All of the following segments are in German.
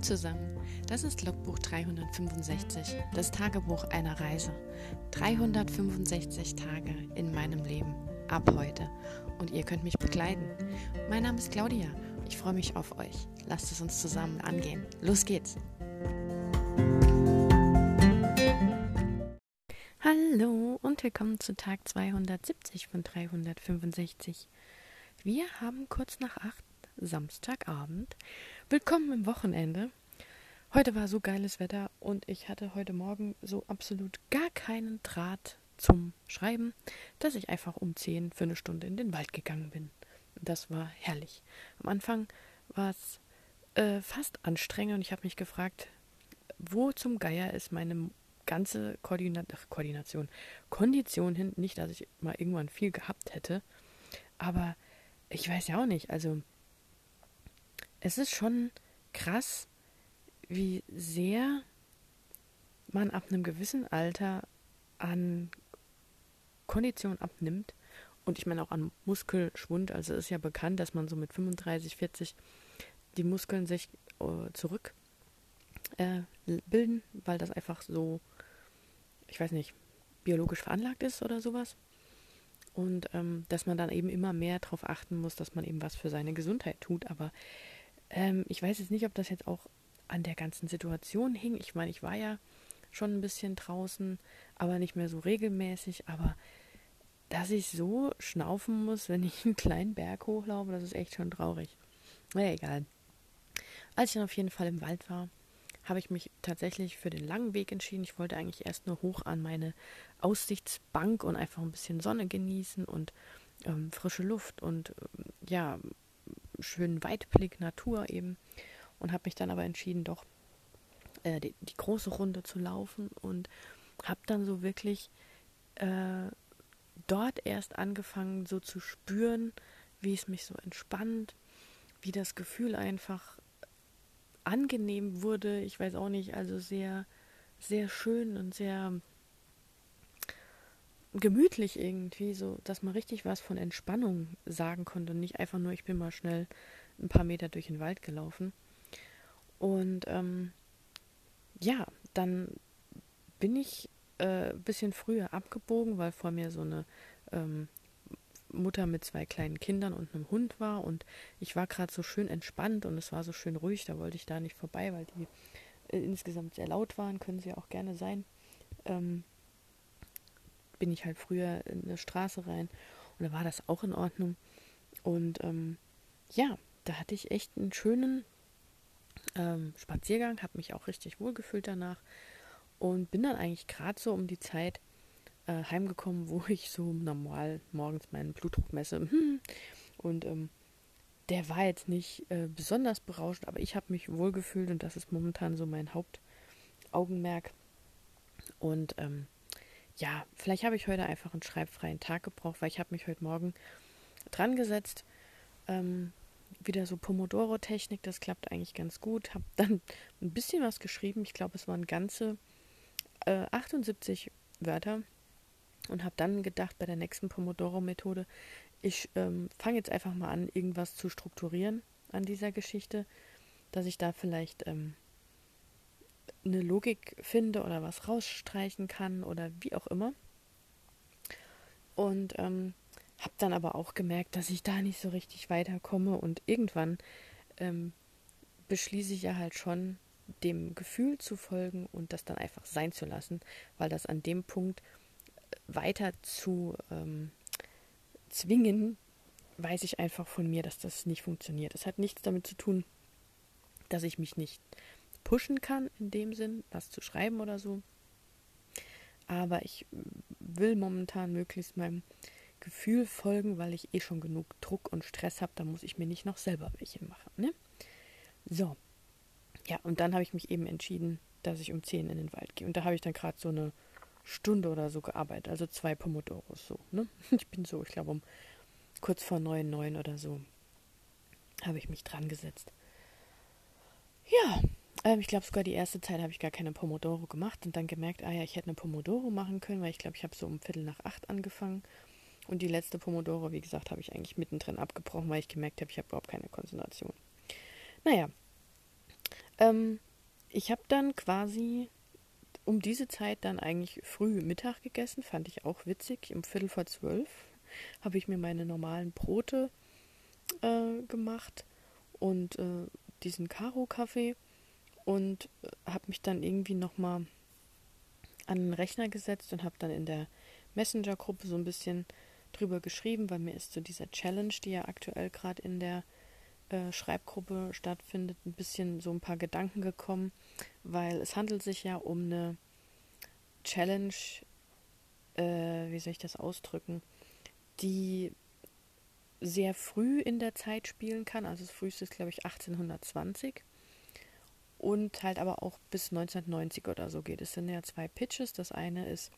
Zusammen, das ist Logbuch 365, das Tagebuch einer Reise. 365 Tage in meinem Leben, ab heute. Und ihr könnt mich begleiten. Mein Name ist Claudia, ich freue mich auf euch. Lasst es uns zusammen angehen. Los geht's! Hallo und willkommen zu Tag 270 von 365. Wir haben kurz nach acht Samstagabend. Willkommen im Wochenende. Heute war so geiles Wetter und ich hatte heute Morgen so absolut gar keinen Draht zum Schreiben, dass ich einfach um 10 für eine Stunde in den Wald gegangen bin. Das war herrlich. Am Anfang war es äh, fast anstrengend und ich habe mich gefragt, wo zum Geier ist meine ganze Koordina Ach, Koordination, Kondition hin. Nicht, dass ich mal irgendwann viel gehabt hätte, aber ich weiß ja auch nicht. Also es ist schon krass, wie sehr man ab einem gewissen Alter an Kondition abnimmt und ich meine auch an Muskelschwund. Also ist ja bekannt, dass man so mit 35, 40 die Muskeln sich äh, zurück äh, weil das einfach so, ich weiß nicht, biologisch veranlagt ist oder sowas. Und ähm, dass man dann eben immer mehr darauf achten muss, dass man eben was für seine Gesundheit tut. Aber ähm, ich weiß jetzt nicht, ob das jetzt auch an der ganzen Situation hing. Ich meine, ich war ja schon ein bisschen draußen, aber nicht mehr so regelmäßig. Aber dass ich so schnaufen muss, wenn ich einen kleinen Berg hochlaufe, das ist echt schon traurig. Naja, egal. Als ich dann auf jeden Fall im Wald war, habe ich mich tatsächlich für den langen Weg entschieden. Ich wollte eigentlich erst nur hoch an meine Aussichtsbank und einfach ein bisschen Sonne genießen und ähm, frische Luft und ähm, ja, schönen Weitblick, Natur eben. Und habe mich dann aber entschieden, doch äh, die, die, große Runde zu laufen und habe dann so wirklich äh, dort erst angefangen, so zu spüren, wie es mich so entspannt, wie das Gefühl einfach angenehm wurde. Ich weiß auch nicht, also sehr, sehr schön und sehr gemütlich irgendwie, so dass man richtig was von Entspannung sagen konnte und nicht einfach nur, ich bin mal schnell ein paar Meter durch den Wald gelaufen. Und ähm, ja, dann bin ich äh, ein bisschen früher abgebogen, weil vor mir so eine ähm, Mutter mit zwei kleinen Kindern und einem Hund war und ich war gerade so schön entspannt und es war so schön ruhig, da wollte ich da nicht vorbei, weil die äh, insgesamt sehr laut waren, können sie auch gerne sein. Ähm, bin ich halt früher in eine Straße rein und da war das auch in Ordnung. Und ähm, ja, da hatte ich echt einen schönen ähm, Spaziergang, habe mich auch richtig wohl gefühlt danach und bin dann eigentlich gerade so um die Zeit äh, heimgekommen, wo ich so normal morgens meinen Blutdruck messe. Und ähm, der war jetzt nicht äh, besonders berauschend, aber ich habe mich wohl gefühlt und das ist momentan so mein Hauptaugenmerk. Und ähm, ja, vielleicht habe ich heute einfach einen schreibfreien Tag gebraucht, weil ich habe mich heute Morgen dran gesetzt. Ähm, wieder so Pomodoro-Technik, das klappt eigentlich ganz gut. Habe dann ein bisschen was geschrieben. Ich glaube, es waren ganze äh, 78 Wörter. Und habe dann gedacht, bei der nächsten Pomodoro-Methode, ich ähm, fange jetzt einfach mal an, irgendwas zu strukturieren an dieser Geschichte, dass ich da vielleicht ähm, eine Logik finde oder was rausstreichen kann oder wie auch immer. Und ähm, habe dann aber auch gemerkt, dass ich da nicht so richtig weiterkomme und irgendwann ähm, beschließe ich ja halt schon, dem Gefühl zu folgen und das dann einfach sein zu lassen, weil das an dem Punkt äh, weiter zu ähm, zwingen, weiß ich einfach von mir, dass das nicht funktioniert. Es hat nichts damit zu tun, dass ich mich nicht pushen kann, in dem Sinn, was zu schreiben oder so. Aber ich will momentan möglichst meinem Gefühl folgen, weil ich eh schon genug Druck und Stress habe. Da muss ich mir nicht noch selber welche machen. Ne? So. Ja, und dann habe ich mich eben entschieden, dass ich um 10 in den Wald gehe. Und da habe ich dann gerade so eine Stunde oder so gearbeitet. Also zwei Pomodoros so. Ne? Ich bin so, ich glaube um kurz vor neun, neun oder so habe ich mich dran gesetzt. Ja, ähm, ich glaube sogar die erste Zeit habe ich gar keine Pomodoro gemacht und dann gemerkt, ah ja, ich hätte eine Pomodoro machen können, weil ich glaube, ich habe so um Viertel nach acht angefangen. Und die letzte Pomodoro, wie gesagt, habe ich eigentlich mittendrin abgebrochen, weil ich gemerkt habe, ich habe überhaupt keine Konzentration. Naja, Ähm, ich habe dann quasi um diese Zeit dann eigentlich früh Mittag gegessen, fand ich auch witzig. Um Viertel vor zwölf habe ich mir meine normalen Brote äh, gemacht und äh, diesen Karo-Kaffee und äh, habe mich dann irgendwie nochmal an den Rechner gesetzt und habe dann in der Messenger-Gruppe so ein bisschen drüber geschrieben, weil mir ist zu dieser Challenge, die ja aktuell gerade in der äh, Schreibgruppe stattfindet, ein bisschen so ein paar Gedanken gekommen, weil es handelt sich ja um eine Challenge, äh, wie soll ich das ausdrücken, die sehr früh in der Zeit spielen kann, also das früheste ist glaube ich 1820 und halt aber auch bis 1990 oder so geht. Es sind ja zwei Pitches. Das eine ist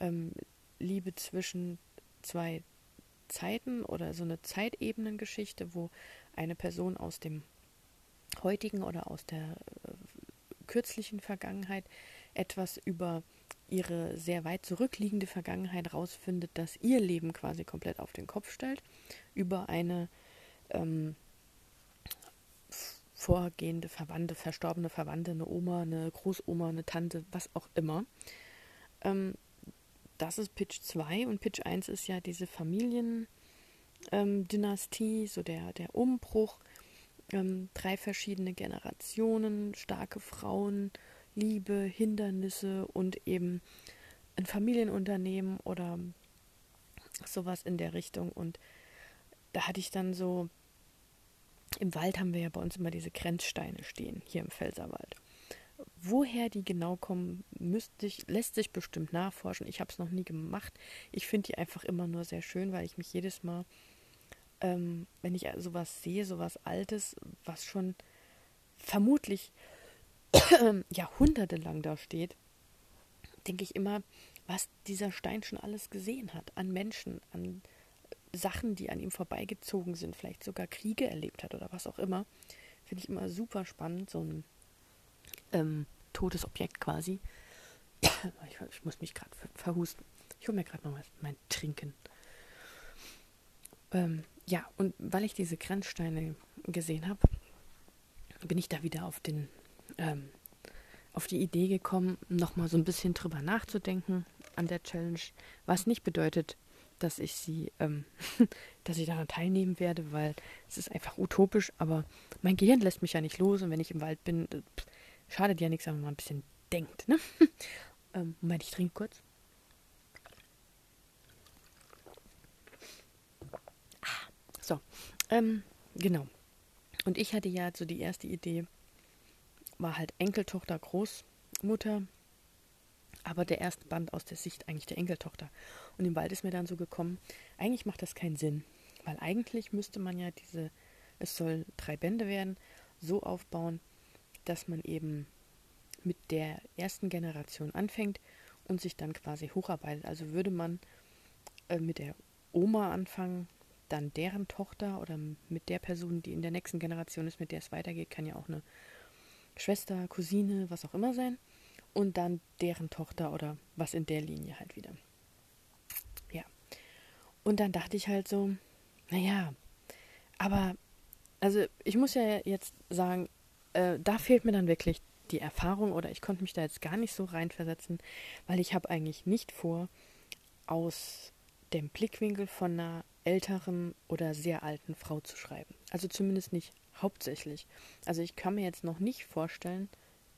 ähm, Liebe zwischen zwei Zeiten oder so eine Zeitebenengeschichte, wo eine Person aus dem heutigen oder aus der äh, kürzlichen Vergangenheit etwas über ihre sehr weit zurückliegende Vergangenheit rausfindet, das ihr Leben quasi komplett auf den Kopf stellt, über eine ähm, vorgehende Verwandte, verstorbene Verwandte, eine Oma, eine Großoma, eine Tante, was auch immer. Ähm, das ist Pitch 2 und Pitch 1 ist ja diese Familiendynastie, ähm, so der, der Umbruch, ähm, drei verschiedene Generationen, starke Frauen, Liebe, Hindernisse und eben ein Familienunternehmen oder sowas in der Richtung. Und da hatte ich dann so im Wald haben wir ja bei uns immer diese Grenzsteine stehen, hier im Pfälzerwald. Woher die genau kommen, müsste ich, lässt sich bestimmt nachforschen. Ich habe es noch nie gemacht. Ich finde die einfach immer nur sehr schön, weil ich mich jedes Mal, ähm, wenn ich sowas sehe, sowas Altes, was schon vermutlich jahrhundertelang da steht, denke ich immer, was dieser Stein schon alles gesehen hat. An Menschen, an Sachen, die an ihm vorbeigezogen sind, vielleicht sogar Kriege erlebt hat oder was auch immer, finde ich immer super spannend, so ein ähm, totes Objekt quasi. Ich, ich muss mich gerade verhusten. Ich hole mir gerade noch mal mein Trinken. Ähm, ja, und weil ich diese Grenzsteine gesehen habe, bin ich da wieder auf den ähm, auf die Idee gekommen, nochmal so ein bisschen drüber nachzudenken an der Challenge, was nicht bedeutet, dass ich sie, ähm, dass ich daran teilnehmen werde, weil es ist einfach utopisch, aber mein Gehirn lässt mich ja nicht los und wenn ich im Wald bin, äh, pff, schadet ja nichts, wenn man mal ein bisschen denkt, ne? ähm, Moment, ich trinke kurz. Ah, so, ähm, genau. Und ich hatte ja so die erste Idee, war halt Enkeltochter, Großmutter, aber der erste Band aus der Sicht eigentlich der Enkeltochter. Und im Wald ist mir dann so gekommen, eigentlich macht das keinen Sinn, weil eigentlich müsste man ja diese, es soll drei Bände werden, so aufbauen, dass man eben mit der ersten Generation anfängt und sich dann quasi hocharbeitet. Also würde man äh, mit der Oma anfangen, dann deren Tochter oder mit der Person, die in der nächsten Generation ist, mit der es weitergeht, kann ja auch eine Schwester, Cousine, was auch immer sein und dann deren Tochter oder was in der Linie halt wieder. Ja. Und dann dachte ich halt so, naja, aber, also ich muss ja jetzt sagen, äh, da fehlt mir dann wirklich die Erfahrung oder ich konnte mich da jetzt gar nicht so reinversetzen, weil ich habe eigentlich nicht vor, aus dem Blickwinkel von einer älteren oder sehr alten Frau zu schreiben. Also zumindest nicht hauptsächlich. Also ich kann mir jetzt noch nicht vorstellen,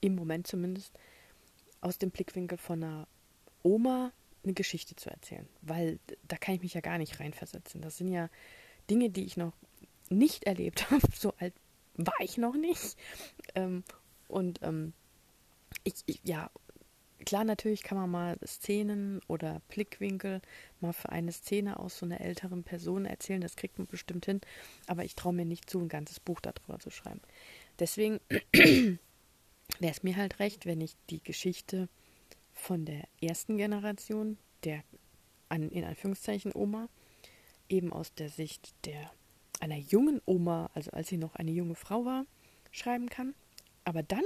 im Moment zumindest, aus dem Blickwinkel von einer Oma eine Geschichte zu erzählen, weil da kann ich mich ja gar nicht reinversetzen. Das sind ja Dinge, die ich noch nicht erlebt habe. So alt war ich noch nicht. Ähm, und ähm, ich, ich, ja, klar, natürlich kann man mal Szenen oder Blickwinkel mal für eine Szene aus so einer älteren Person erzählen. Das kriegt man bestimmt hin. Aber ich traue mir nicht zu, ein ganzes Buch darüber zu schreiben. Deswegen wäre es mir halt recht, wenn ich die Geschichte von der ersten Generation, der an, in Anführungszeichen Oma, eben aus der Sicht der einer jungen Oma, also als sie noch eine junge Frau war, schreiben kann. Aber dann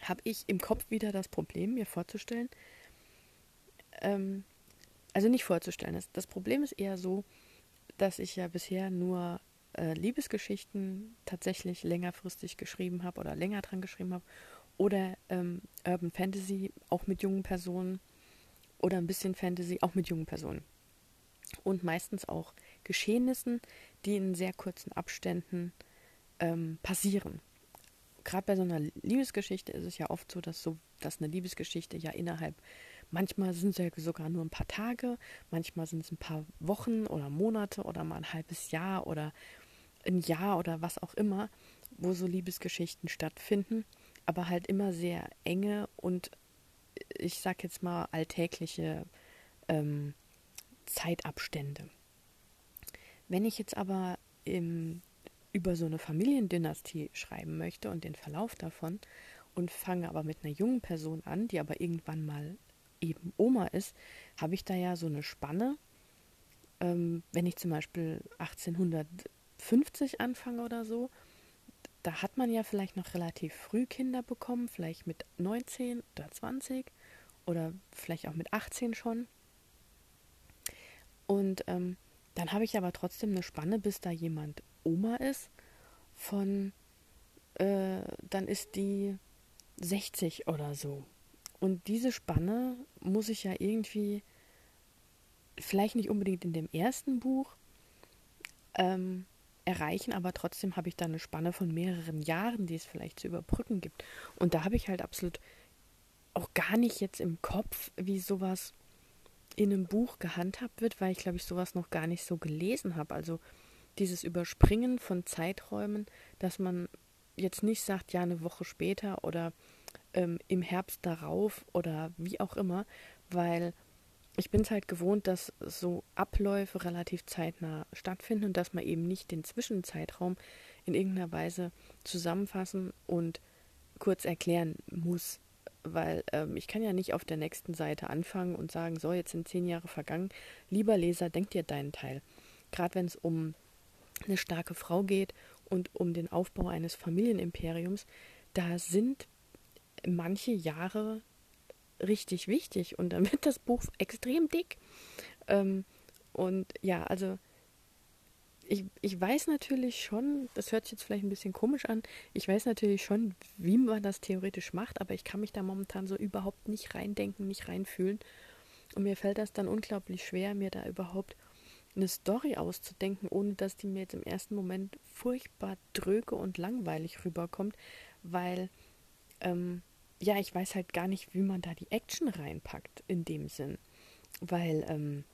habe ich im Kopf wieder das Problem, mir vorzustellen, ähm, also nicht vorzustellen, das, das Problem ist eher so, dass ich ja bisher nur äh, Liebesgeschichten tatsächlich längerfristig geschrieben habe oder länger dran geschrieben habe oder ähm, Urban Fantasy auch mit jungen Personen oder ein bisschen Fantasy auch mit jungen Personen. Und meistens auch Geschehnissen, die in sehr kurzen Abständen ähm, passieren. Gerade bei so einer Liebesgeschichte ist es ja oft so, dass so, dass eine Liebesgeschichte ja innerhalb, manchmal sind es ja sogar nur ein paar Tage, manchmal sind es ein paar Wochen oder Monate oder mal ein halbes Jahr oder ein Jahr oder was auch immer, wo so Liebesgeschichten stattfinden, aber halt immer sehr enge und ich sag jetzt mal alltägliche ähm, Zeitabstände. Wenn ich jetzt aber im, über so eine Familiendynastie schreiben möchte und den Verlauf davon und fange aber mit einer jungen Person an, die aber irgendwann mal eben Oma ist, habe ich da ja so eine Spanne. Ähm, wenn ich zum Beispiel 1850 anfange oder so, da hat man ja vielleicht noch relativ früh Kinder bekommen, vielleicht mit 19 oder 20 oder vielleicht auch mit 18 schon. Und ähm, dann habe ich aber trotzdem eine Spanne, bis da jemand Oma ist, von, äh, dann ist die 60 oder so. Und diese Spanne muss ich ja irgendwie, vielleicht nicht unbedingt in dem ersten Buch, ähm, erreichen, aber trotzdem habe ich da eine Spanne von mehreren Jahren, die es vielleicht zu überbrücken gibt. Und da habe ich halt absolut auch gar nicht jetzt im Kopf, wie sowas in einem Buch gehandhabt wird, weil ich glaube ich sowas noch gar nicht so gelesen habe. Also dieses Überspringen von Zeiträumen, dass man jetzt nicht sagt, ja, eine Woche später oder ähm, im Herbst darauf oder wie auch immer, weil ich bin es halt gewohnt, dass so Abläufe relativ zeitnah stattfinden und dass man eben nicht den Zwischenzeitraum in irgendeiner Weise zusammenfassen und kurz erklären muss weil ähm, ich kann ja nicht auf der nächsten Seite anfangen und sagen, so, jetzt sind zehn Jahre vergangen. Lieber Leser, denk dir deinen Teil. Gerade wenn es um eine starke Frau geht und um den Aufbau eines Familienimperiums, da sind manche Jahre richtig wichtig und dann wird das Buch extrem dick. Ähm, und ja, also ich, ich weiß natürlich schon, das hört sich jetzt vielleicht ein bisschen komisch an, ich weiß natürlich schon, wie man das theoretisch macht, aber ich kann mich da momentan so überhaupt nicht reindenken, nicht reinfühlen. Und mir fällt das dann unglaublich schwer, mir da überhaupt eine Story auszudenken, ohne dass die mir jetzt im ersten Moment furchtbar dröge und langweilig rüberkommt, weil, ähm, ja, ich weiß halt gar nicht, wie man da die Action reinpackt in dem Sinn. Weil, ähm,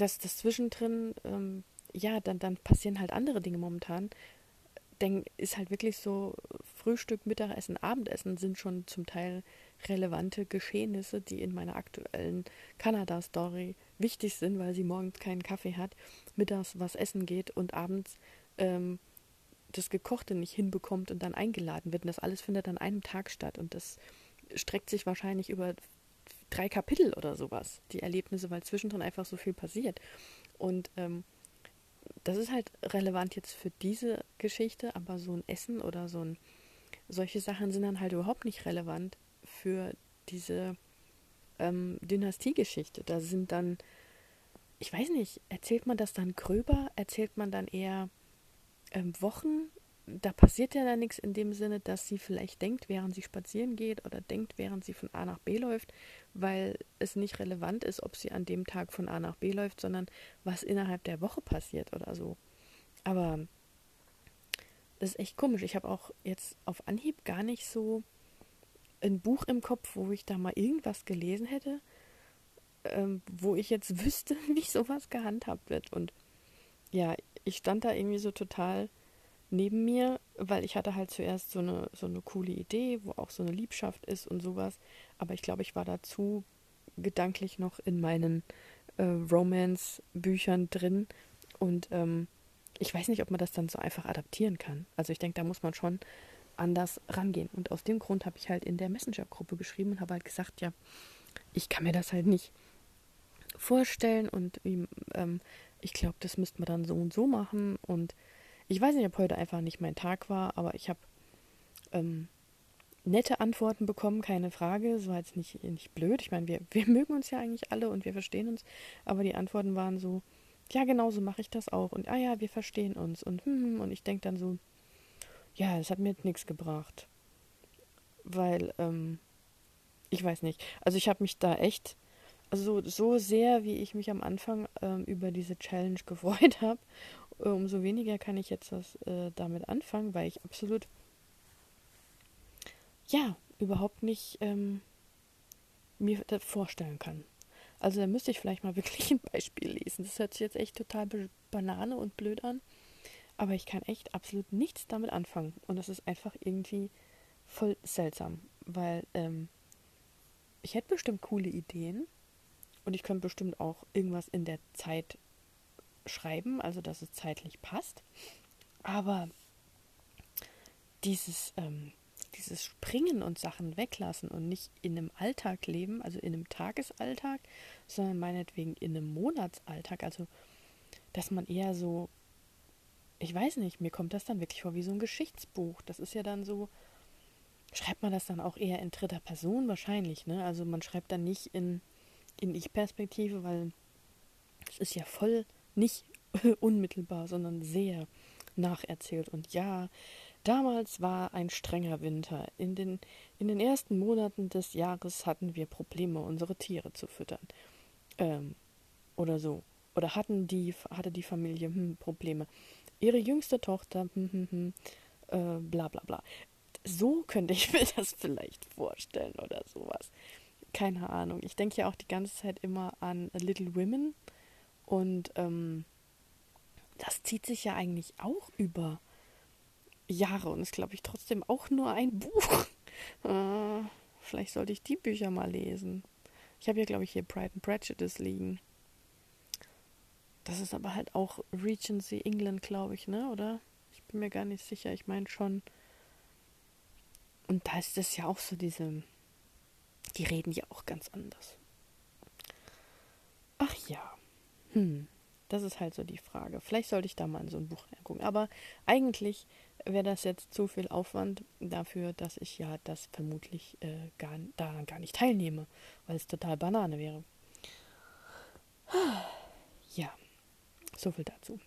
dass das zwischendrin, ähm, ja, dann, dann passieren halt andere Dinge momentan. Denn ist halt wirklich so, Frühstück, Mittagessen, Abendessen sind schon zum Teil relevante Geschehnisse, die in meiner aktuellen Kanada-Story wichtig sind, weil sie morgens keinen Kaffee hat, mittags was essen geht und abends ähm, das Gekochte nicht hinbekommt und dann eingeladen wird. Und das alles findet an einem Tag statt. Und das streckt sich wahrscheinlich über drei Kapitel oder sowas, die Erlebnisse, weil zwischendrin einfach so viel passiert. Und ähm, das ist halt relevant jetzt für diese Geschichte, aber so ein Essen oder so ein, solche Sachen sind dann halt überhaupt nicht relevant für diese ähm, Dynastiegeschichte. Da sind dann, ich weiß nicht, erzählt man das dann gröber, erzählt man dann eher ähm, Wochen da passiert ja dann nichts in dem Sinne, dass sie vielleicht denkt, während sie spazieren geht oder denkt, während sie von A nach B läuft, weil es nicht relevant ist, ob sie an dem Tag von A nach B läuft, sondern was innerhalb der Woche passiert oder so. Aber das ist echt komisch. Ich habe auch jetzt auf Anhieb gar nicht so ein Buch im Kopf, wo ich da mal irgendwas gelesen hätte, ähm, wo ich jetzt wüsste, wie sowas gehandhabt wird. Und ja, ich stand da irgendwie so total neben mir, weil ich hatte halt zuerst so eine, so eine coole Idee, wo auch so eine Liebschaft ist und sowas. Aber ich glaube, ich war dazu gedanklich noch in meinen äh, Romance-Büchern drin. Und ähm, ich weiß nicht, ob man das dann so einfach adaptieren kann. Also ich denke, da muss man schon anders rangehen. Und aus dem Grund habe ich halt in der Messenger-Gruppe geschrieben und habe halt gesagt, ja, ich kann mir das halt nicht vorstellen und ähm, ich glaube, das müsste man dann so und so machen und ich weiß nicht, ob heute einfach nicht mein Tag war, aber ich habe ähm, nette Antworten bekommen, keine Frage. So war jetzt nicht, nicht blöd. Ich meine, wir, wir mögen uns ja eigentlich alle und wir verstehen uns, aber die Antworten waren so, ja, genau so mache ich das auch. Und ah ja, wir verstehen uns. Und hm, hm und ich denke dann so, ja, das hat mir jetzt nichts gebracht. Weil, ähm, ich weiß nicht. Also ich habe mich da echt, also so sehr, wie ich mich am Anfang ähm, über diese Challenge gefreut habe, umso weniger kann ich jetzt was äh, damit anfangen, weil ich absolut ja, überhaupt nicht ähm, mir das vorstellen kann. Also da müsste ich vielleicht mal wirklich ein Beispiel lesen. Das hört sich jetzt echt total banane und blöd an. Aber ich kann echt absolut nichts damit anfangen. Und das ist einfach irgendwie voll seltsam. Weil ähm, ich hätte bestimmt coole Ideen. Und ich könnte bestimmt auch irgendwas in der Zeit schreiben, also dass es zeitlich passt. Aber dieses ähm, dieses Springen und Sachen weglassen und nicht in einem Alltag leben, also in einem Tagesalltag, sondern meinetwegen in einem Monatsalltag. Also, dass man eher so, ich weiß nicht, mir kommt das dann wirklich vor wie so ein Geschichtsbuch. Das ist ja dann so, schreibt man das dann auch eher in dritter Person wahrscheinlich, ne? Also man schreibt dann nicht in, in Ich-Perspektive, weil es ist ja voll nicht unmittelbar, sondern sehr nacherzählt. Und ja, Damals war ein strenger Winter. In den, in den ersten Monaten des Jahres hatten wir Probleme, unsere Tiere zu füttern. Ähm, oder so. Oder hatten die, hatte die Familie hm, Probleme. Ihre jüngste Tochter, hm, hm, hm, äh, bla bla bla. So könnte ich mir das vielleicht vorstellen oder sowas. Keine Ahnung. Ich denke ja auch die ganze Zeit immer an Little Women. Und ähm, das zieht sich ja eigentlich auch über Jahre und ist, glaube ich, trotzdem auch nur ein Buch. Äh, vielleicht sollte ich die Bücher mal lesen. Ich habe hier, glaube ich, hier Pride and Prejudice liegen. Das ist aber halt auch Regency England, glaube ich, ne? Oder? Ich bin mir gar nicht sicher. Ich meine schon. Und da ist das ja auch so diese. Die reden ja auch ganz anders. Ach ja. Hm. Das ist halt so die Frage. Vielleicht sollte ich da mal in so ein Buch reingucken. Aber eigentlich wäre das jetzt zu viel Aufwand dafür, dass ich ja das vermutlich äh, gar, daran gar nicht teilnehme, weil es total Banane wäre. Ja, so viel dazu.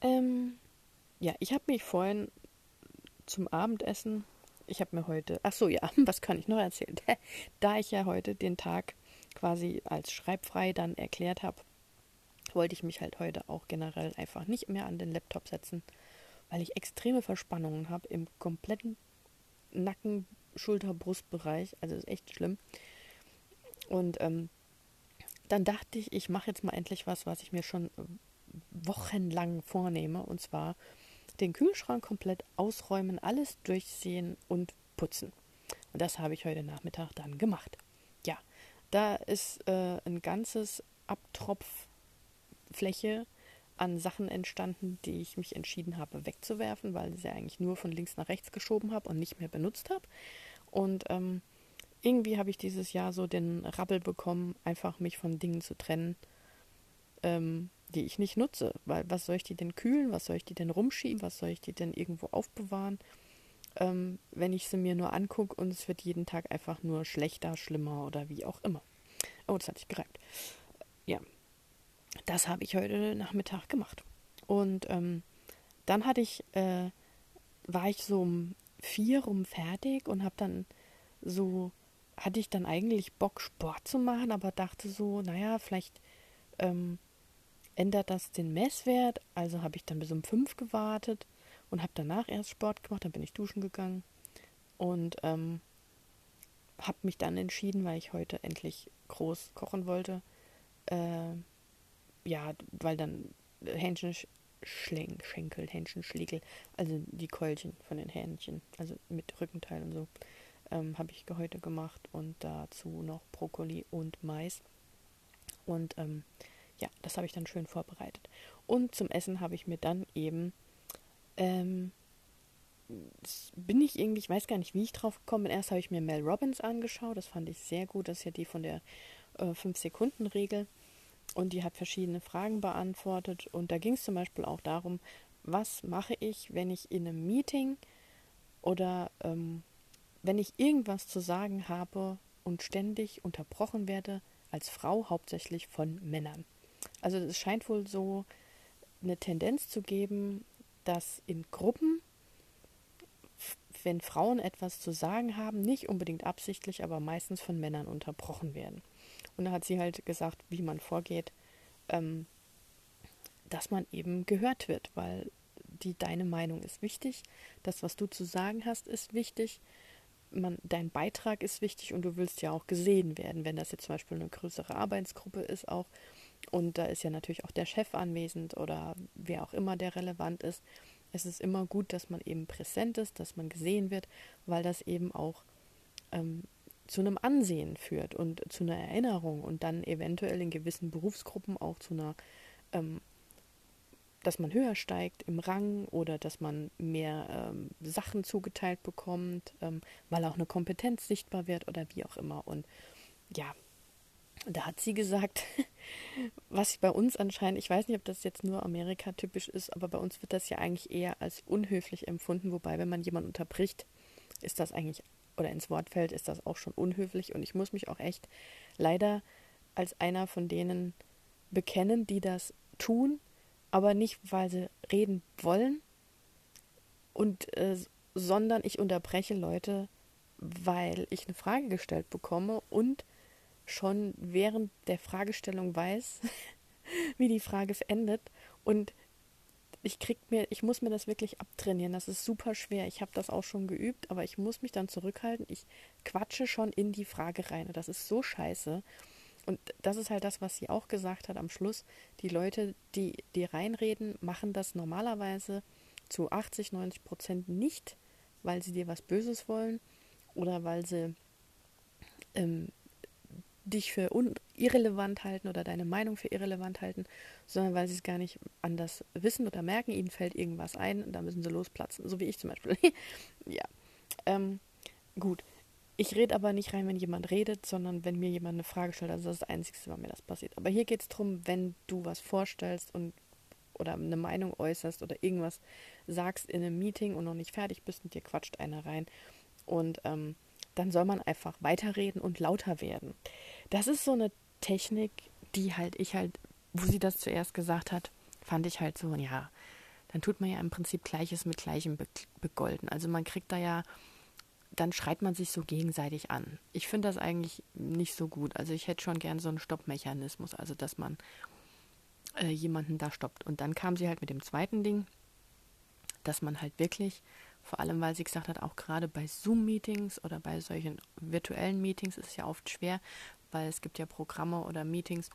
Ähm, ja, ich habe mich vorhin zum Abendessen, ich habe mir heute, ach so, ja, was kann ich noch erzählen? da ich ja heute den Tag quasi als schreibfrei dann erklärt habe, wollte ich mich halt heute auch generell einfach nicht mehr an den Laptop setzen, weil ich extreme Verspannungen habe im kompletten Nacken, Schulter, Brustbereich. Also ist echt schlimm. Und ähm, dann dachte ich, ich mache jetzt mal endlich was, was ich mir schon wochenlang vornehme. Und zwar den Kühlschrank komplett ausräumen, alles durchsehen und putzen. Und das habe ich heute Nachmittag dann gemacht. Da ist äh, ein ganzes Abtropf Fläche an Sachen entstanden, die ich mich entschieden habe wegzuwerfen, weil ich sie eigentlich nur von links nach rechts geschoben habe und nicht mehr benutzt habe. Und ähm, irgendwie habe ich dieses Jahr so den Rabbel bekommen, einfach mich von Dingen zu trennen, ähm, die ich nicht nutze. Weil was soll ich die denn kühlen? Was soll ich die denn rumschieben? Was soll ich die denn irgendwo aufbewahren? Ähm, wenn ich sie mir nur angucke und es wird jeden Tag einfach nur schlechter, schlimmer oder wie auch immer. Oh, das hat sich gereimt. Ja, das habe ich heute Nachmittag gemacht. Und ähm, dann hatte ich, äh, war ich so um vier rum fertig und habe dann so, hatte ich dann eigentlich Bock, Sport zu machen, aber dachte so, naja, vielleicht ähm, ändert das den Messwert. Also habe ich dann bis um fünf gewartet und habe danach erst Sport gemacht. Dann bin ich duschen gegangen und ähm, habe mich dann entschieden, weil ich heute endlich groß kochen wollte, äh, ja, weil dann Hähnchenschenkel, Hähnchenschlegel, also die Keulchen von den Hähnchen, also mit Rückenteil und so, ähm, habe ich heute gemacht und dazu noch Brokkoli und Mais. Und ähm, ja, das habe ich dann schön vorbereitet. Und zum Essen habe ich mir dann eben, ähm, bin ich irgendwie, ich weiß gar nicht, wie ich drauf gekommen bin. Erst habe ich mir Mel Robbins angeschaut, das fand ich sehr gut, das ist ja die von der 5-Sekunden-Regel. Äh, und die hat verschiedene Fragen beantwortet. Und da ging es zum Beispiel auch darum, was mache ich, wenn ich in einem Meeting oder ähm, wenn ich irgendwas zu sagen habe und ständig unterbrochen werde, als Frau hauptsächlich von Männern. Also es scheint wohl so eine Tendenz zu geben, dass in Gruppen, wenn Frauen etwas zu sagen haben, nicht unbedingt absichtlich, aber meistens von Männern unterbrochen werden. Und da hat sie halt gesagt, wie man vorgeht, ähm, dass man eben gehört wird, weil die deine Meinung ist wichtig, das, was du zu sagen hast, ist wichtig, man, dein Beitrag ist wichtig und du willst ja auch gesehen werden, wenn das jetzt zum Beispiel eine größere Arbeitsgruppe ist auch. Und da ist ja natürlich auch der Chef anwesend oder wer auch immer der relevant ist. Es ist immer gut, dass man eben präsent ist, dass man gesehen wird, weil das eben auch ähm, zu einem Ansehen führt und zu einer Erinnerung und dann eventuell in gewissen Berufsgruppen auch zu einer ähm, dass man höher steigt im Rang oder dass man mehr ähm, Sachen zugeteilt bekommt, ähm, weil auch eine Kompetenz sichtbar wird oder wie auch immer. Und ja, da hat sie gesagt, was bei uns anscheinend, ich weiß nicht, ob das jetzt nur Amerika typisch ist, aber bei uns wird das ja eigentlich eher als unhöflich empfunden, wobei, wenn man jemanden unterbricht, ist das eigentlich, oder ins Wort fällt, ist das auch schon unhöflich. Und ich muss mich auch echt leider als einer von denen bekennen, die das tun, aber nicht, weil sie reden wollen, und, äh, sondern ich unterbreche Leute, weil ich eine Frage gestellt bekomme und schon während der Fragestellung weiß, wie die Frage endet und ich krieg mir, ich muss mir das wirklich abtrainieren. Das ist super schwer. Ich habe das auch schon geübt, aber ich muss mich dann zurückhalten. Ich quatsche schon in die Frage rein. Das ist so scheiße. Und das ist halt das, was sie auch gesagt hat am Schluss. Die Leute, die, die reinreden, machen das normalerweise zu 80, 90 Prozent nicht, weil sie dir was Böses wollen oder weil sie ähm, dich für irrelevant halten oder deine Meinung für irrelevant halten, sondern weil sie es gar nicht anders wissen oder merken, ihnen fällt irgendwas ein und da müssen sie losplatzen, so wie ich zum Beispiel. ja. Ähm, gut. Ich rede aber nicht rein, wenn jemand redet, sondern wenn mir jemand eine Frage stellt. Also das ist das Einzige, wann mir das passiert. Aber hier geht es darum, wenn du was vorstellst und oder eine Meinung äußerst oder irgendwas sagst in einem Meeting und noch nicht fertig bist und dir quatscht einer rein. Und ähm, dann soll man einfach weiterreden und lauter werden. Das ist so eine Technik, die halt ich halt, wo sie das zuerst gesagt hat, fand ich halt so, ja, dann tut man ja im Prinzip Gleiches mit Gleichem begolden. Also man kriegt da ja dann schreit man sich so gegenseitig an. Ich finde das eigentlich nicht so gut. Also ich hätte schon gern so einen Stoppmechanismus, also dass man äh, jemanden da stoppt. Und dann kam sie halt mit dem zweiten Ding, dass man halt wirklich, vor allem weil sie gesagt hat, auch gerade bei Zoom-Meetings oder bei solchen virtuellen Meetings ist es ja oft schwer, weil es gibt ja Programme oder Meetings,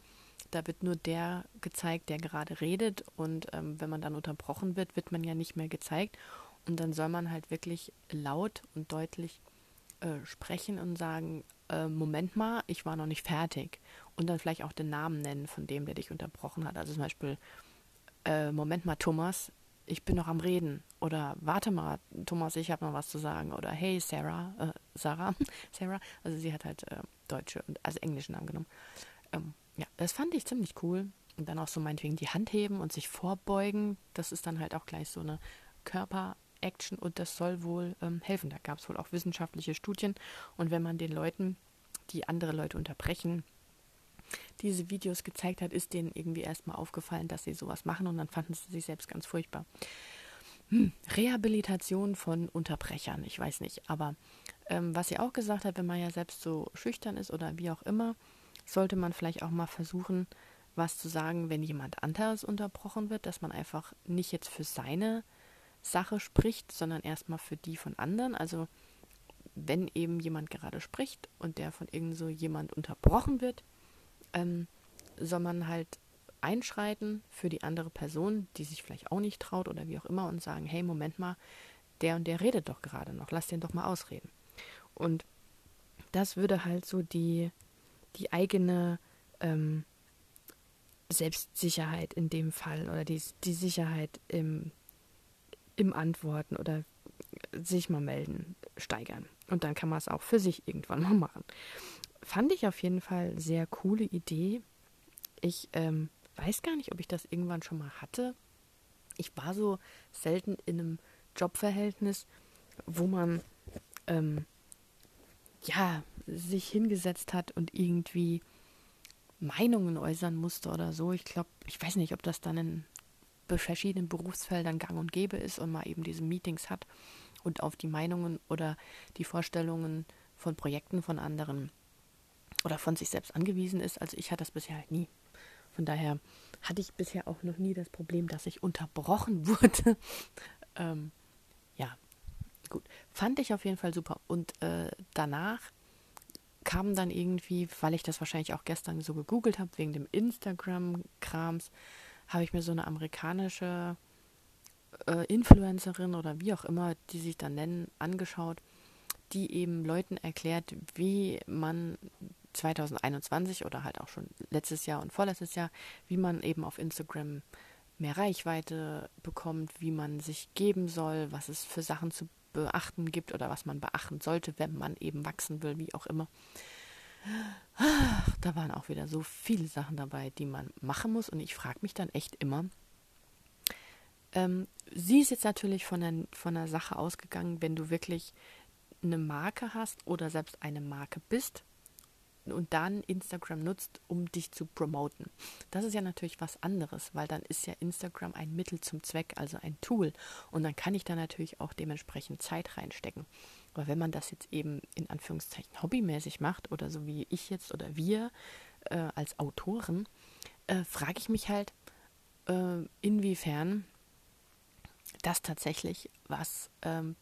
da wird nur der gezeigt, der gerade redet und ähm, wenn man dann unterbrochen wird, wird man ja nicht mehr gezeigt und dann soll man halt wirklich laut und deutlich äh, sprechen und sagen, äh, Moment mal, ich war noch nicht fertig. Und dann vielleicht auch den Namen nennen von dem, der dich unterbrochen hat. Also zum Beispiel, äh, Moment mal, Thomas, ich bin noch am Reden. Oder warte mal, Thomas, ich habe noch was zu sagen. Oder hey, Sarah, äh, Sarah, Sarah. Also sie hat halt äh, deutsche, und also englischen Namen genommen. Ähm, ja, das fand ich ziemlich cool. Und dann auch so meinetwegen die Hand heben und sich vorbeugen. Das ist dann halt auch gleich so eine Körper- Action und das soll wohl ähm, helfen. Da gab es wohl auch wissenschaftliche Studien. Und wenn man den Leuten, die andere Leute unterbrechen, diese Videos gezeigt hat, ist denen irgendwie erstmal aufgefallen, dass sie sowas machen und dann fanden sie sich selbst ganz furchtbar. Hm, Rehabilitation von Unterbrechern, ich weiß nicht. Aber ähm, was sie auch gesagt hat, wenn man ja selbst so schüchtern ist oder wie auch immer, sollte man vielleicht auch mal versuchen, was zu sagen, wenn jemand anderes unterbrochen wird, dass man einfach nicht jetzt für seine Sache spricht, sondern erstmal für die von anderen. Also wenn eben jemand gerade spricht und der von irgend so jemand unterbrochen wird, ähm, soll man halt einschreiten für die andere Person, die sich vielleicht auch nicht traut oder wie auch immer und sagen, hey, Moment mal, der und der redet doch gerade noch, lass den doch mal ausreden. Und das würde halt so die, die eigene ähm, Selbstsicherheit in dem Fall oder die, die Sicherheit im im Antworten oder sich mal melden steigern. Und dann kann man es auch für sich irgendwann mal machen. Fand ich auf jeden Fall sehr coole Idee. Ich ähm, weiß gar nicht, ob ich das irgendwann schon mal hatte. Ich war so selten in einem Jobverhältnis, wo man ähm, ja sich hingesetzt hat und irgendwie Meinungen äußern musste oder so. Ich glaube, ich weiß nicht, ob das dann in verschiedenen Berufsfeldern gang und gäbe ist und man eben diese Meetings hat und auf die Meinungen oder die Vorstellungen von Projekten von anderen oder von sich selbst angewiesen ist. Also ich hatte das bisher halt nie. Von daher hatte ich bisher auch noch nie das Problem, dass ich unterbrochen wurde. ähm, ja, gut. Fand ich auf jeden Fall super. Und äh, danach kam dann irgendwie, weil ich das wahrscheinlich auch gestern so gegoogelt habe, wegen dem Instagram-Krams, habe ich mir so eine amerikanische äh, Influencerin oder wie auch immer, die sich dann nennen, angeschaut, die eben Leuten erklärt, wie man 2021 oder halt auch schon letztes Jahr und vorletztes Jahr, wie man eben auf Instagram mehr Reichweite bekommt, wie man sich geben soll, was es für Sachen zu beachten gibt oder was man beachten sollte, wenn man eben wachsen will, wie auch immer. Da waren auch wieder so viele Sachen dabei, die man machen muss. Und ich frage mich dann echt immer, ähm, sie ist jetzt natürlich von der, von der Sache ausgegangen, wenn du wirklich eine Marke hast oder selbst eine Marke bist, und dann Instagram nutzt, um dich zu promoten. Das ist ja natürlich was anderes, weil dann ist ja Instagram ein Mittel zum Zweck, also ein Tool. Und dann kann ich da natürlich auch dementsprechend Zeit reinstecken. Aber wenn man das jetzt eben in Anführungszeichen hobbymäßig macht oder so wie ich jetzt oder wir äh, als Autoren, äh, frage ich mich halt, äh, inwiefern das tatsächlich was ähm,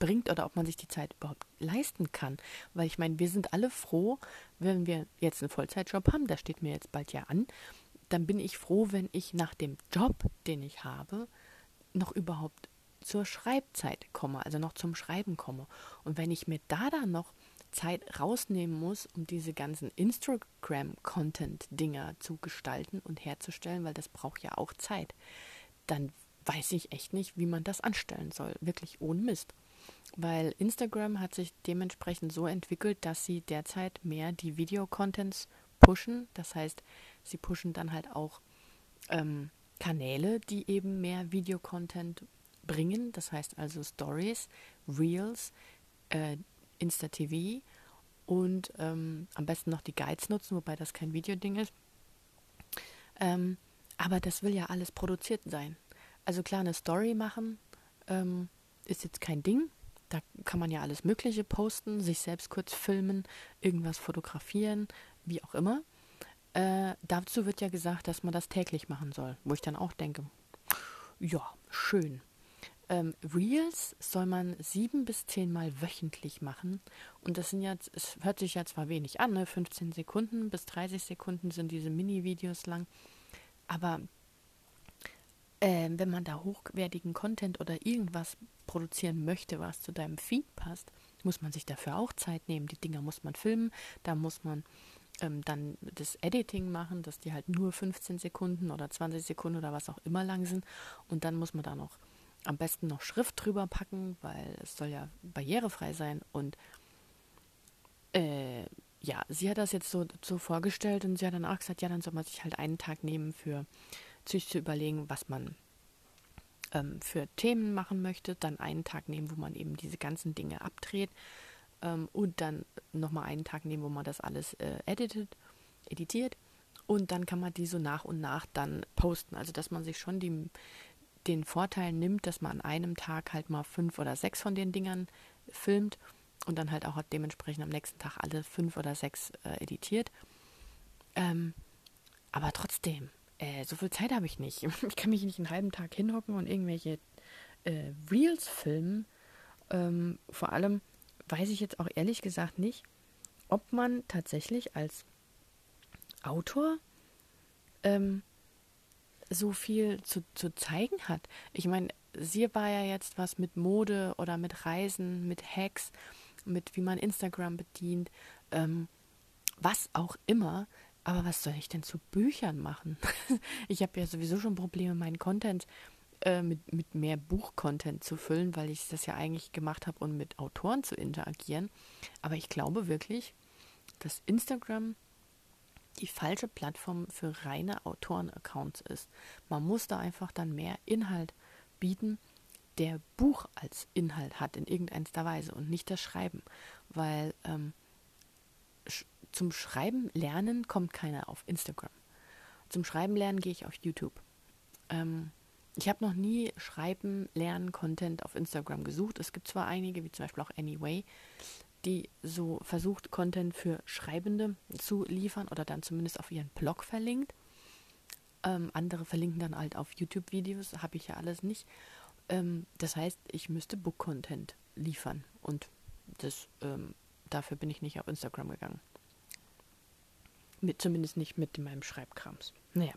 bringt oder ob man sich die Zeit überhaupt leisten kann. Weil ich meine, wir sind alle froh, wenn wir jetzt einen Vollzeitjob haben, das steht mir jetzt bald ja an, dann bin ich froh, wenn ich nach dem Job, den ich habe, noch überhaupt zur Schreibzeit komme, also noch zum Schreiben komme. Und wenn ich mir da dann noch Zeit rausnehmen muss, um diese ganzen Instagram-Content-Dinger zu gestalten und herzustellen, weil das braucht ja auch Zeit, dann weiß ich echt nicht, wie man das anstellen soll. Wirklich ohne Mist weil Instagram hat sich dementsprechend so entwickelt, dass sie derzeit mehr die Videocontents pushen. Das heißt, sie pushen dann halt auch ähm, Kanäle, die eben mehr Videocontent bringen. Das heißt also Stories, Reels, äh, Insta-TV und ähm, am besten noch die Guides nutzen, wobei das kein Videoding ist. Ähm, aber das will ja alles produziert sein. Also klar, eine Story machen ähm, ist jetzt kein Ding, da kann man ja alles Mögliche posten, sich selbst kurz filmen, irgendwas fotografieren, wie auch immer. Äh, dazu wird ja gesagt, dass man das täglich machen soll, wo ich dann auch denke, ja, schön. Ähm, Reels soll man sieben bis zehnmal wöchentlich machen. Und das sind jetzt, es hört sich ja zwar wenig an, ne? 15 Sekunden bis 30 Sekunden sind diese Mini-Videos lang. Aber äh, wenn man da hochwertigen Content oder irgendwas produzieren möchte, was zu deinem Feed passt, muss man sich dafür auch Zeit nehmen. Die Dinger muss man filmen, da muss man ähm, dann das Editing machen, dass die halt nur 15 Sekunden oder 20 Sekunden oder was auch immer lang sind. Und dann muss man da noch am besten noch Schrift drüber packen, weil es soll ja barrierefrei sein. Und äh, ja, sie hat das jetzt so, so vorgestellt und sie hat dann auch gesagt, ja, dann soll man sich halt einen Tag nehmen für sich zu überlegen, was man ähm, für Themen machen möchte, dann einen Tag nehmen, wo man eben diese ganzen Dinge abdreht ähm, und dann nochmal einen Tag nehmen, wo man das alles äh, editet, editiert und dann kann man die so nach und nach dann posten. Also dass man sich schon die, den Vorteil nimmt, dass man an einem Tag halt mal fünf oder sechs von den Dingern filmt und dann halt auch dementsprechend am nächsten Tag alle fünf oder sechs äh, editiert. Ähm, aber trotzdem, äh, so viel Zeit habe ich nicht. Ich kann mich nicht einen halben Tag hinhocken und irgendwelche äh, Reels filmen. Ähm, vor allem weiß ich jetzt auch ehrlich gesagt nicht, ob man tatsächlich als Autor ähm, so viel zu, zu zeigen hat. Ich meine, sie war ja jetzt was mit Mode oder mit Reisen, mit Hacks, mit wie man Instagram bedient, ähm, was auch immer. Aber was soll ich denn zu Büchern machen? ich habe ja sowieso schon Probleme, meinen Content äh, mit, mit mehr Buchcontent zu füllen, weil ich das ja eigentlich gemacht habe, um mit Autoren zu interagieren. Aber ich glaube wirklich, dass Instagram die falsche Plattform für reine Autoren-Accounts ist. Man muss da einfach dann mehr Inhalt bieten, der Buch als Inhalt hat in irgendeiner Weise und nicht das Schreiben, weil ähm, zum Schreiben lernen kommt keiner auf Instagram. Zum Schreiben lernen gehe ich auf YouTube. Ähm, ich habe noch nie Schreiben, Lernen, Content auf Instagram gesucht. Es gibt zwar einige, wie zum Beispiel auch Anyway, die so versucht, Content für Schreibende zu liefern oder dann zumindest auf ihren Blog verlinkt. Ähm, andere verlinken dann halt auf YouTube-Videos, habe ich ja alles nicht. Ähm, das heißt, ich müsste Book-Content liefern und das, ähm, dafür bin ich nicht auf Instagram gegangen. Mit, zumindest nicht mit meinem Schreibkrams. Naja,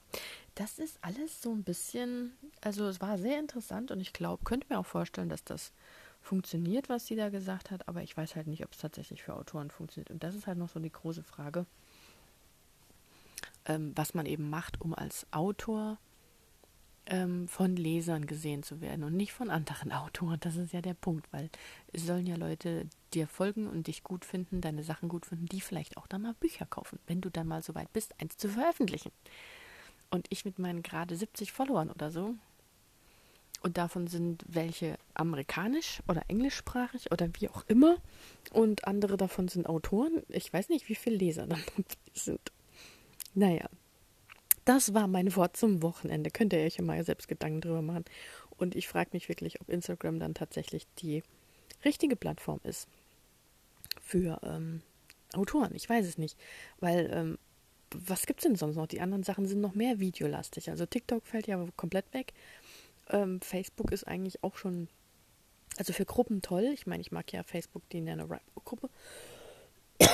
das ist alles so ein bisschen, also es war sehr interessant und ich glaube, könnte mir auch vorstellen, dass das funktioniert, was sie da gesagt hat, aber ich weiß halt nicht, ob es tatsächlich für Autoren funktioniert. Und das ist halt noch so die große Frage, ähm, was man eben macht, um als Autor ähm, von Lesern gesehen zu werden und nicht von anderen Autoren. Das ist ja der Punkt, weil es sollen ja Leute dir folgen und dich gut finden, deine Sachen gut finden, die vielleicht auch dann mal Bücher kaufen, wenn du dann mal so weit bist, eins zu veröffentlichen. Und ich mit meinen gerade 70 Followern oder so, und davon sind welche amerikanisch oder englischsprachig oder wie auch immer. Und andere davon sind Autoren. Ich weiß nicht, wie viele Leser dann sind. Naja, das war mein Wort zum Wochenende. Könnt ihr euch ja mal selbst Gedanken drüber machen. Und ich frage mich wirklich, ob Instagram dann tatsächlich die richtige Plattform ist für ähm, Autoren. Ich weiß es nicht. Weil, ähm, was gibt es denn sonst noch? Die anderen Sachen sind noch mehr videolastig. Also TikTok fällt ja komplett weg. Ähm, Facebook ist eigentlich auch schon, also für Gruppen toll. Ich meine, ich mag ja Facebook, die Nano Rap Gruppe.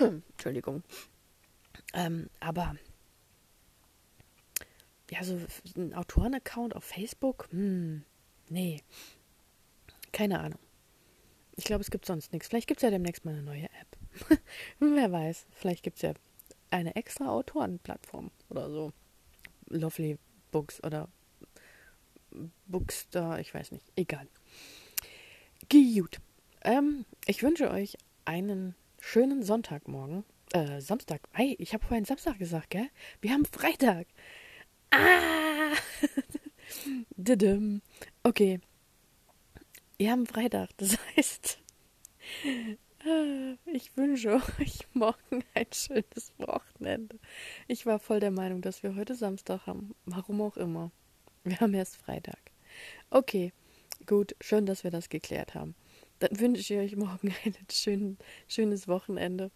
Entschuldigung. Ähm, aber ja, so ein Autoren-Account auf Facebook? Hm, nee. Keine Ahnung. Ich glaube, es gibt sonst nichts. Vielleicht gibt es ja demnächst mal eine neue App. Wer weiß. Vielleicht gibt es ja eine extra Autorenplattform oder so. Lovely Books oder Bookster, ich weiß nicht. Egal. Gut. Ähm, ich wünsche euch einen schönen Sonntagmorgen. Äh, Samstag. Ei, ich habe vorhin Samstag gesagt, gell? Wir haben Freitag. Ah! okay. Wir haben Freitag. Das heißt, äh, ich wünsche euch morgen ein schönes Wochenende. Ich war voll der Meinung, dass wir heute Samstag haben. Warum auch immer. Wir haben erst Freitag. Okay, gut, schön, dass wir das geklärt haben. Dann wünsche ich euch morgen ein schön, schönes Wochenende.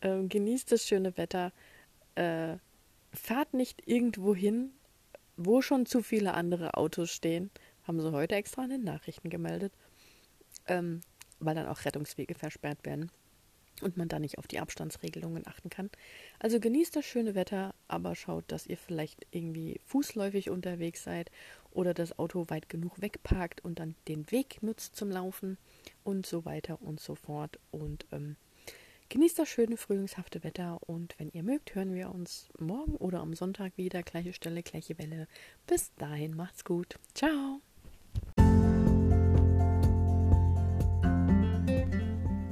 Ähm, genießt das schöne Wetter. Äh, fahrt nicht irgendwo hin, wo schon zu viele andere Autos stehen. Haben sie heute extra in den Nachrichten gemeldet. Ähm, weil dann auch Rettungswege versperrt werden und man da nicht auf die Abstandsregelungen achten kann. Also genießt das schöne Wetter, aber schaut, dass ihr vielleicht irgendwie fußläufig unterwegs seid oder das Auto weit genug wegparkt und dann den Weg nutzt zum Laufen und so weiter und so fort. Und ähm, genießt das schöne frühlingshafte Wetter und wenn ihr mögt, hören wir uns morgen oder am Sonntag wieder. Gleiche Stelle, gleiche Welle. Bis dahin, macht's gut. Ciao.